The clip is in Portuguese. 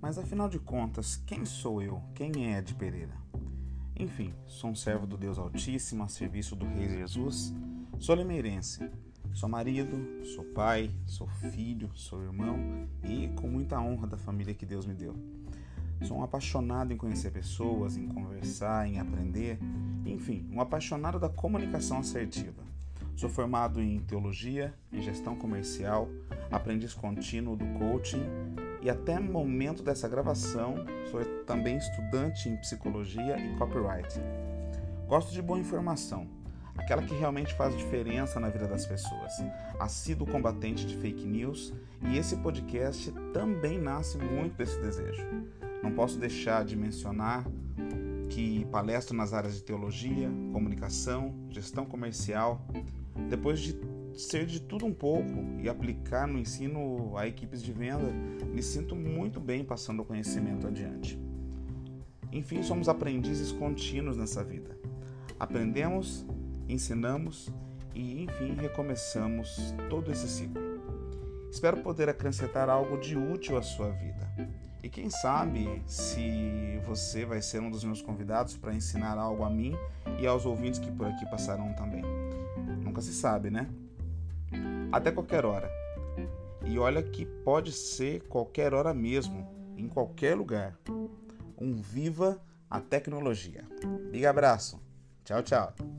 Mas afinal de contas, quem sou eu? Quem é Ed Pereira? Enfim, sou um servo do Deus Altíssimo a serviço do Rei Jesus. Sou limeirense. Sou marido, sou pai, sou filho, sou irmão e com muita honra da família que Deus me deu. Sou um apaixonado em conhecer pessoas, em conversar, em aprender, enfim, um apaixonado da comunicação assertiva. Sou formado em teologia, em gestão comercial, aprendiz contínuo do coaching e até o momento dessa gravação sou também estudante em psicologia e copywriting. Gosto de boa informação, aquela que realmente faz diferença na vida das pessoas. Assíduo combatente de fake news e esse podcast também nasce muito desse desejo. Não posso deixar de mencionar que palestro nas áreas de teologia, comunicação, gestão comercial. Depois de ser de tudo um pouco e aplicar no ensino a equipes de venda, me sinto muito bem passando o conhecimento adiante. Enfim, somos aprendizes contínuos nessa vida. Aprendemos, ensinamos e, enfim, recomeçamos todo esse ciclo. Espero poder acrescentar algo de útil à sua vida. E quem sabe se você vai ser um dos meus convidados para ensinar algo a mim e aos ouvintes que por aqui passarão também. Nunca se sabe, né? Até qualquer hora. E olha que pode ser qualquer hora mesmo, em qualquer lugar. Um viva a tecnologia. Big abraço. Tchau, tchau.